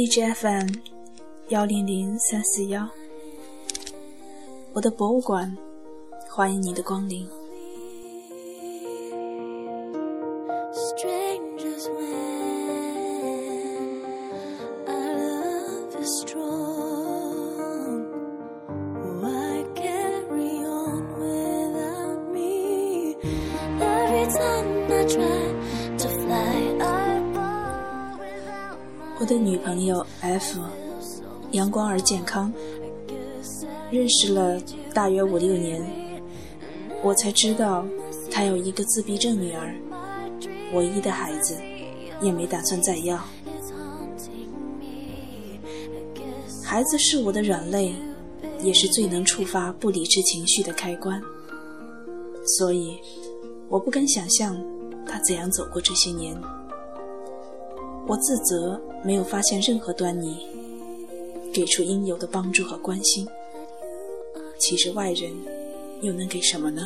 荔枝 FM 幺零零三四幺，我的博物馆，欢迎你的光临。朋友 F，阳光而健康，认识了大约五六年，我才知道她有一个自闭症女儿，唯一的孩子，也没打算再要。孩子是我的软肋，也是最能触发不理智情绪的开关，所以我不敢想象他怎样走过这些年。我自责没有发现任何端倪，给出应有的帮助和关心。其实外人又能给什么呢？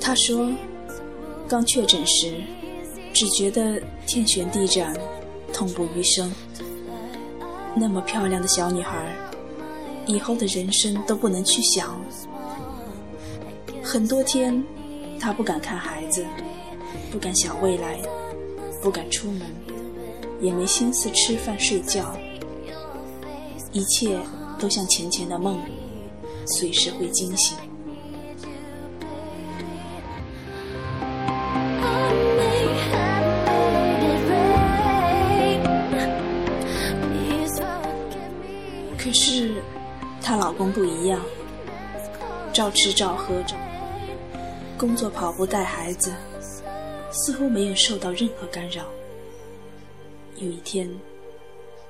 他说，刚确诊时只觉得天旋地转，痛不欲生。那么漂亮的小女孩，以后的人生都不能去想。很多天，她不敢看孩子，不敢想未来，不敢出门，也没心思吃饭睡觉。一切都像浅浅的梦，随时会惊醒。是，她老公不一样，照吃照喝着，工作跑步带孩子，似乎没有受到任何干扰。有一天，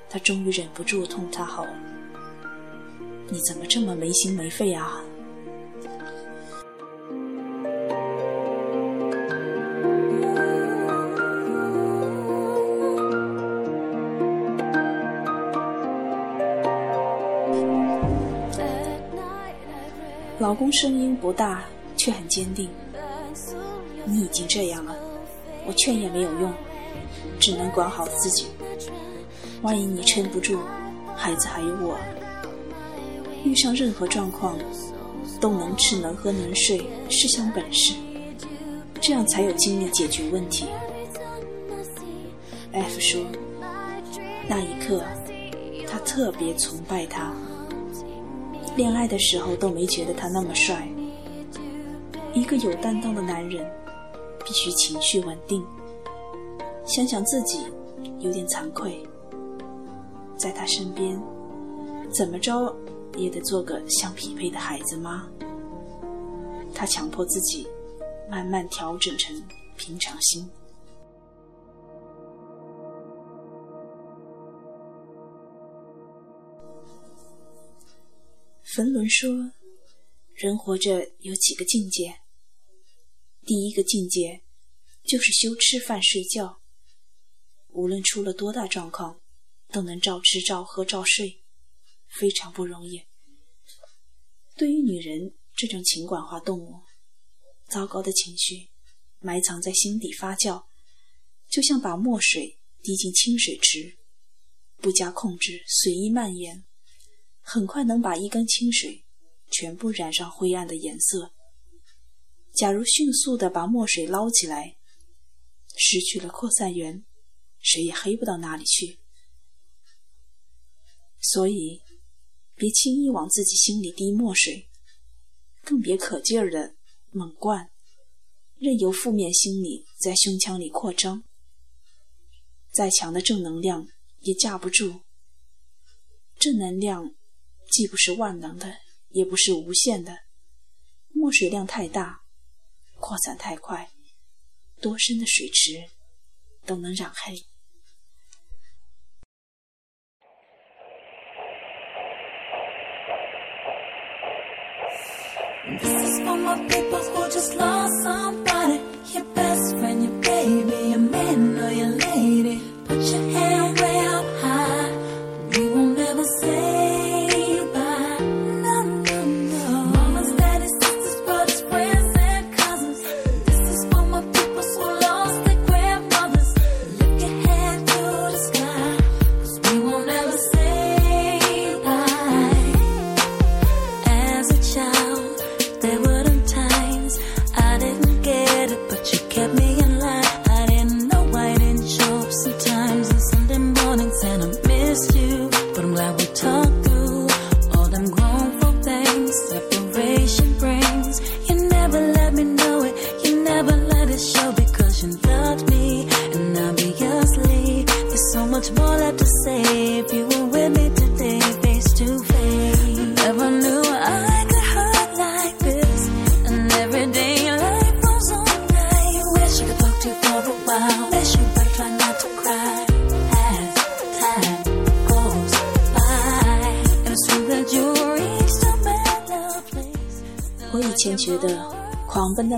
她终于忍不住痛他吼：“你怎么这么没心没肺啊？”老公声音不大，却很坚定。你已经这样了，我劝也没有用，只能管好自己。万一你撑不住，孩子还有我。遇上任何状况，都能吃能喝能睡是项本事，这样才有精力解决问题。F 说，那一刻，他特别崇拜他。恋爱的时候都没觉得他那么帅。一个有担当的男人，必须情绪稳定。想想自己，有点惭愧。在他身边，怎么着也得做个相匹配的孩子妈。他强迫自己，慢慢调整成平常心。冯仑说：“人活着有几个境界。第一个境界就是修吃饭睡觉，无论出了多大状况，都能照吃照喝照睡，非常不容易。对于女人这种情感化动物，糟糕的情绪埋藏在心底发酵，就像把墨水滴进清水池，不加控制，随意蔓延。”很快能把一缸清水全部染上灰暗的颜色。假如迅速的把墨水捞起来，失去了扩散源，谁也黑不到哪里去。所以，别轻易往自己心里滴墨水，更别可劲儿的猛灌，任由负面心理在胸腔里扩张。再强的正能量也架不住。正能量。既不是万能的，也不是无限的。墨水量太大，扩散太快，多深的水池都能染黑。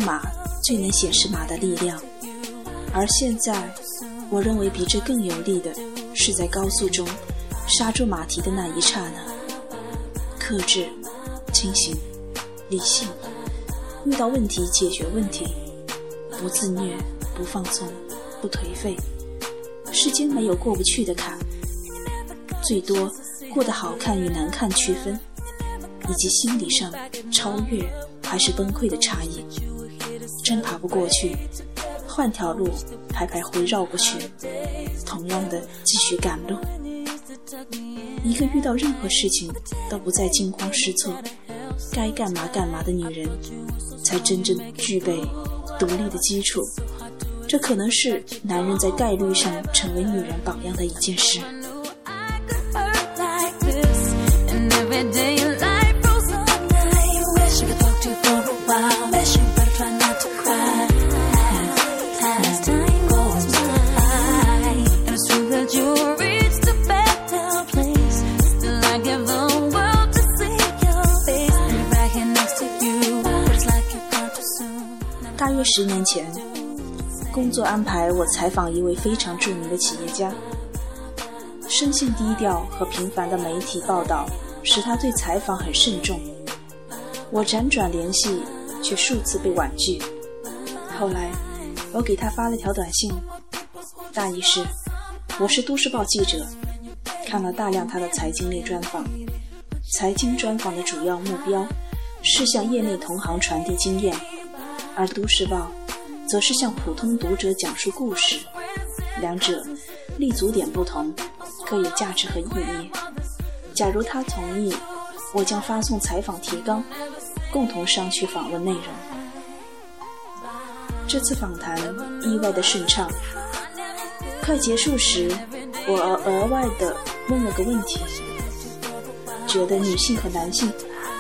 马最能显示马的力量，而现在我认为比这更有力的是在高速中刹住马蹄的那一刹那，克制、清醒、理性，遇到问题解决问题，不自虐、不放纵、不颓废。世间没有过不去的坎，最多过得好看与难看区分。以及心理上超越还是崩溃的差异，真爬不过去，换条路排排回绕过去，同样的继续赶路。一个遇到任何事情都不再惊慌失措，该干嘛干嘛的女人，才真正具备独立的基础。这可能是男人在概率上成为女人榜样的一件事。十年前，工作安排我采访一位非常著名的企业家。生性低调和频繁的媒体报道使他对采访很慎重。我辗转联系，却数次被婉拒。后来，我给他发了条短信，大意是：我是都市报记者，看了大量他的财经类专访。财经专访的主要目标是向业内同行传递经验。而《都市报》则是向普通读者讲述故事，两者立足点不同，各有价值和意义。假如他同意，我将发送采访提纲，共同商榷访问内容。这次访谈意外的顺畅。快结束时，我额外的问了个问题：觉得女性和男性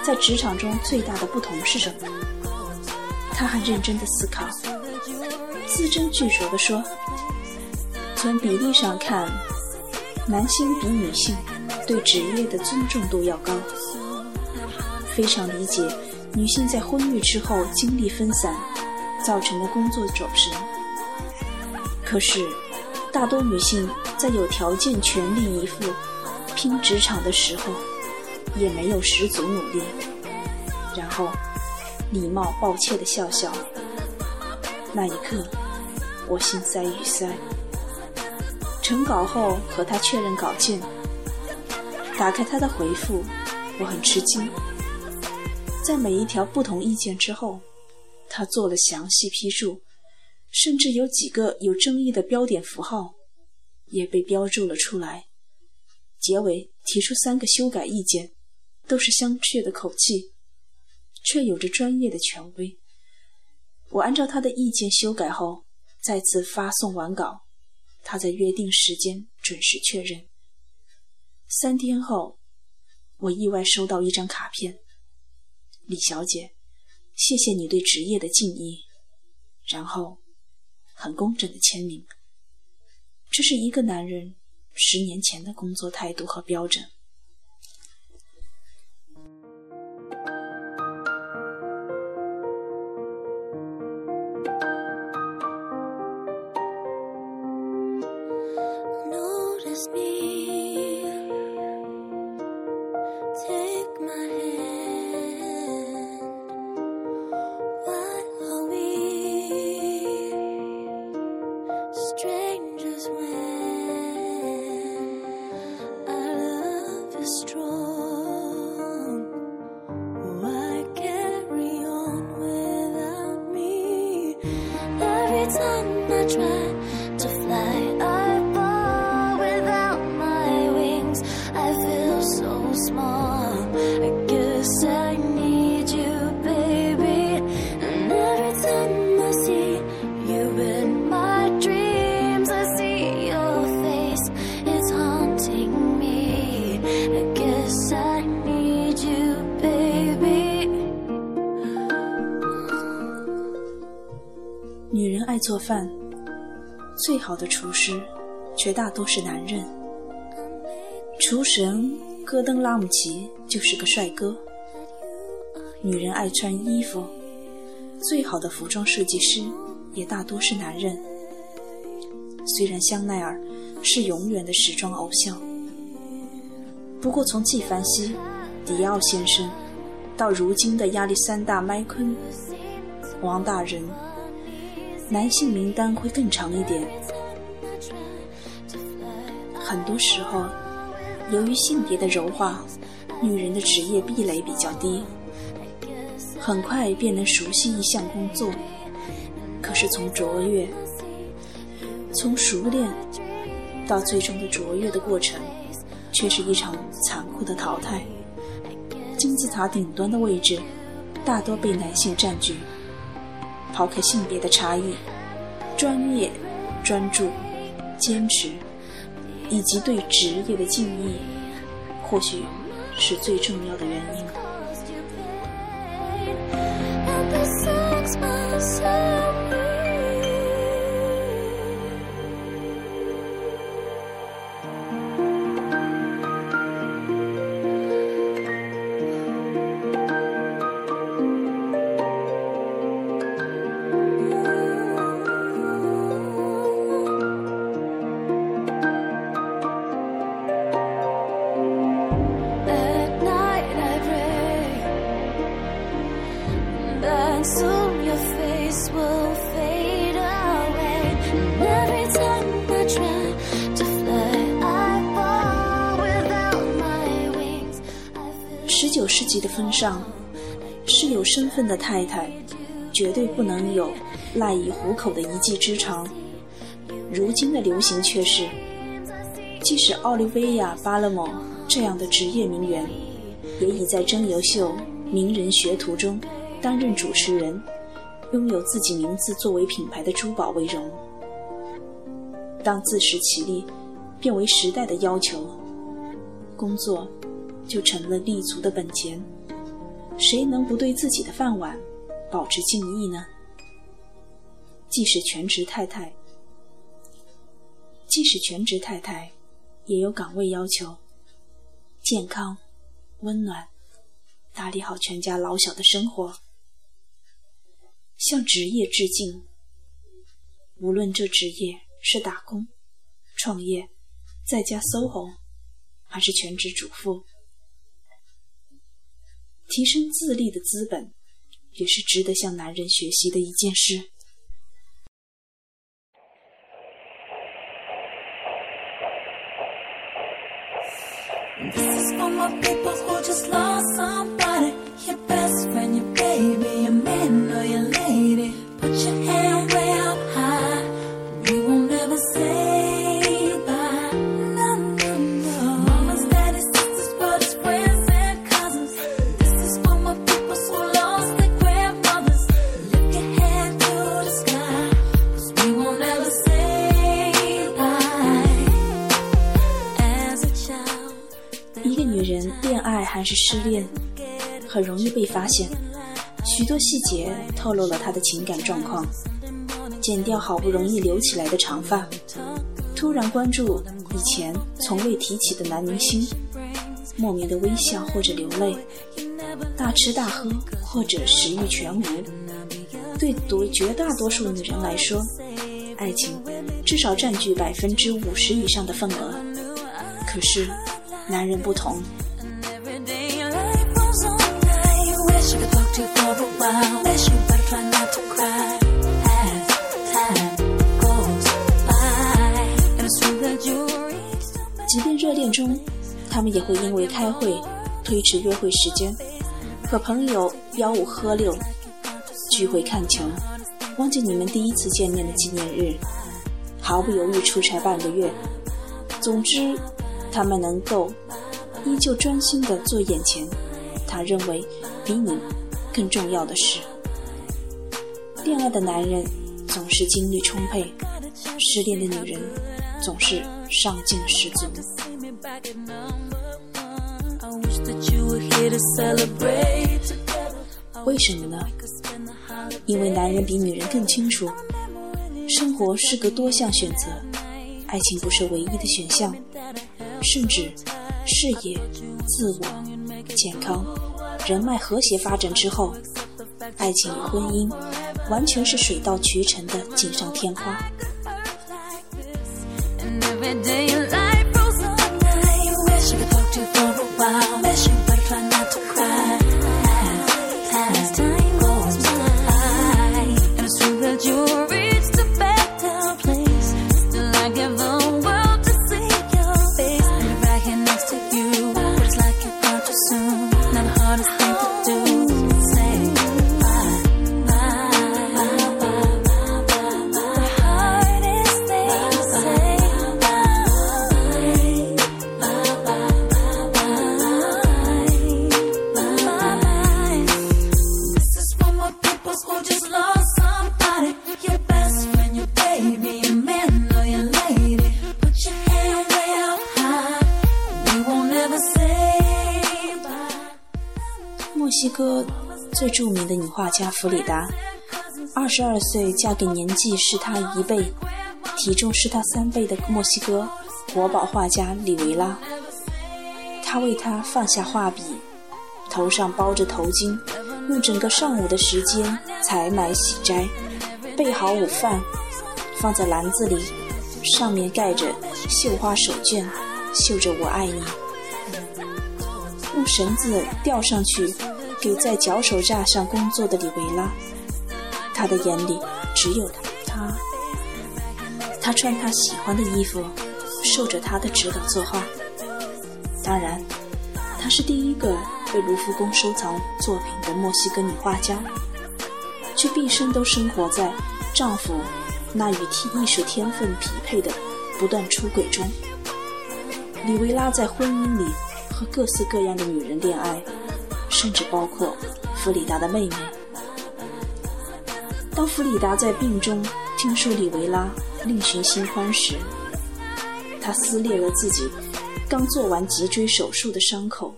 在职场中最大的不同是什么？他很认真的思考，字斟句酌地说：“从比例上看，男性比女性对职业的尊重度要高。非常理解女性在婚育之后精力分散造成的工作走神。可是，大多女性在有条件全力以赴拼职场的时候，也没有十足努力。然后。”礼貌抱歉的笑笑，那一刻，我心塞语塞。成稿后和他确认稿件，打开他的回复，我很吃惊。在每一条不同意见之后，他做了详细批注，甚至有几个有争议的标点符号也被标注了出来。结尾提出三个修改意见，都是相确的口气。却有着专业的权威。我按照他的意见修改后，再次发送完稿，他在约定时间准时确认。三天后，我意外收到一张卡片：“李小姐，谢谢你对职业的敬意。”然后，很工整的签名。这是一个男人十年前的工作态度和标准。女人爱做饭最好的厨师，绝大多是男人。厨神戈登·拉姆齐就是个帅哥。女人爱穿衣服，最好的服装设计师也大多是男人。虽然香奈儿是永远的时装偶像，不过从纪梵希、迪奥先生到如今的亚历山大·麦昆、王大仁，男性名单会更长一点。很多时候，由于性别的柔化，女人的职业壁垒比较低，很快便能熟悉一项工作。可是从卓越、从熟练到最终的卓越的过程，却是一场残酷的淘汰。金字塔顶端的位置，大多被男性占据。抛开性别的差异，专业、专注、坚持。以及对职业的敬意，或许是最重要的原因。十九世纪的风尚是有身份的太太绝对不能有赖以糊口的一技之长。如今的流行却是，即使奥利维亚·巴勒蒙这样的职业名媛，也已在真游秀名人学徒中担任主持人，拥有自己名字作为品牌的珠宝为荣。当自食其力变为时代的要求，工作。就成了立足的本钱，谁能不对自己的饭碗保持敬意呢？即使全职太太，即使全职太太，也有岗位要求：健康、温暖，打理好全家老小的生活，向职业致敬。无论这职业是打工、创业、在家 SOHO，还是全职主妇。提升自立的资本，也是值得向男人学习的一件事。发现。许多细节透露了他的情感状况。剪掉好不容易留起来的长发，突然关注以前从未提起的男明星，莫名的微笑或者流泪，大吃大喝或者食欲全无。对多绝大多数女人来说，爱情至少占据百分之五十以上的份额。可是，男人不同。即便热恋中，他们也会因为开会推迟约会时间，和朋友吆五喝六，聚会看球，忘记你们第一次见面的纪念日，毫不犹豫出差半个月。总之，他们能够依旧专心的做眼前他认为比你。更重要的是，恋爱的男人总是精力充沛，失恋的女人总是上进十足。为什么呢？因为男人比女人更清楚，生活是个多项选择，爱情不是唯一的选项，甚至事业、自我、健康。人脉和谐发展之后，爱情与婚姻完全是水到渠成的锦上添花。墨西哥最著名的女画家弗里达，二十二岁嫁给年纪是她一倍、体重是她三倍的墨西哥国宝画家里维拉。他为她放下画笔，头上包着头巾，用整个上午的时间采买喜摘，备好午饭，放在篮子里，上面盖着绣花手绢，绣着“我爱你”，用绳子吊上去。给在脚手架上工作的里维拉，他的眼里只有他。他穿他喜欢的衣服，受着他的指导作画。当然，她是第一个被卢浮宫收藏作品的墨西哥女画家，却毕生都生活在丈夫那与艺术天分匹配的不断出轨中。里维拉在婚姻里和各式各样的女人恋爱。甚至包括弗里达的妹妹。当弗里达在病中听说里维拉另寻新欢时，他撕裂了自己刚做完脊椎手术的伤口。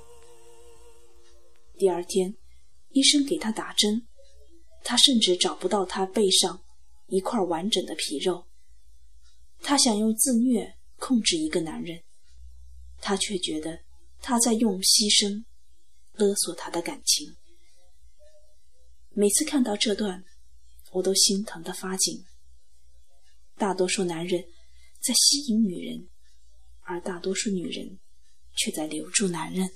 第二天，医生给他打针，他甚至找不到他背上一块完整的皮肉。他想用自虐控制一个男人，他却觉得他在用牺牲。勒索他的感情。每次看到这段，我都心疼的发紧。大多数男人在吸引女人，而大多数女人却在留住男人。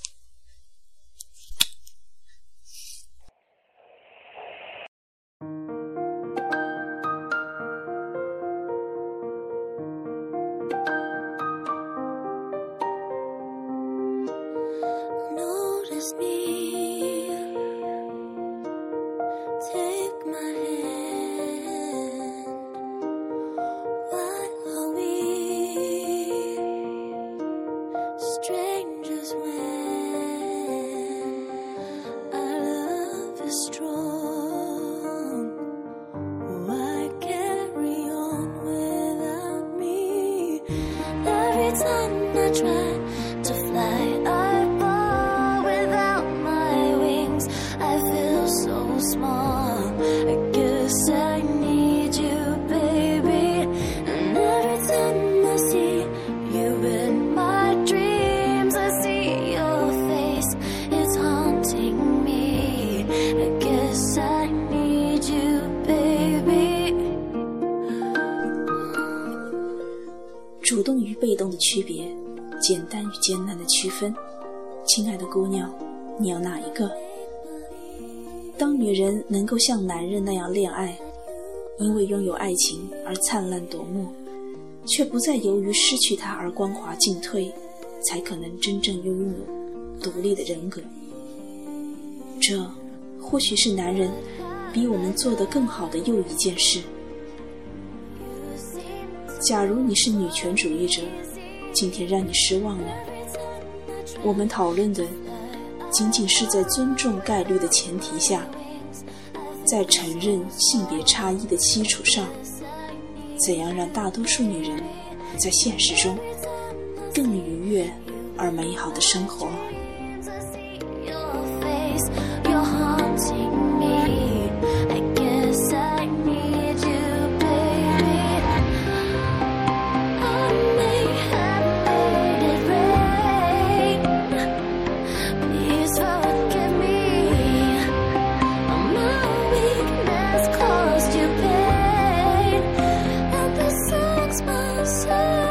区别，简单与艰难的区分，亲爱的姑娘，你要哪一个？当女人能够像男人那样恋爱，因为拥有爱情而灿烂夺目，却不再由于失去它而光滑进退，才可能真正拥有独立的人格。这或许是男人比我们做得更好的又一件事。假如你是女权主义者，今天让你失望了。我们讨论的仅仅是在尊重概率的前提下，在承认性别差异的基础上，怎样让大多数女人在现实中更愉悦而美好的生活。sun.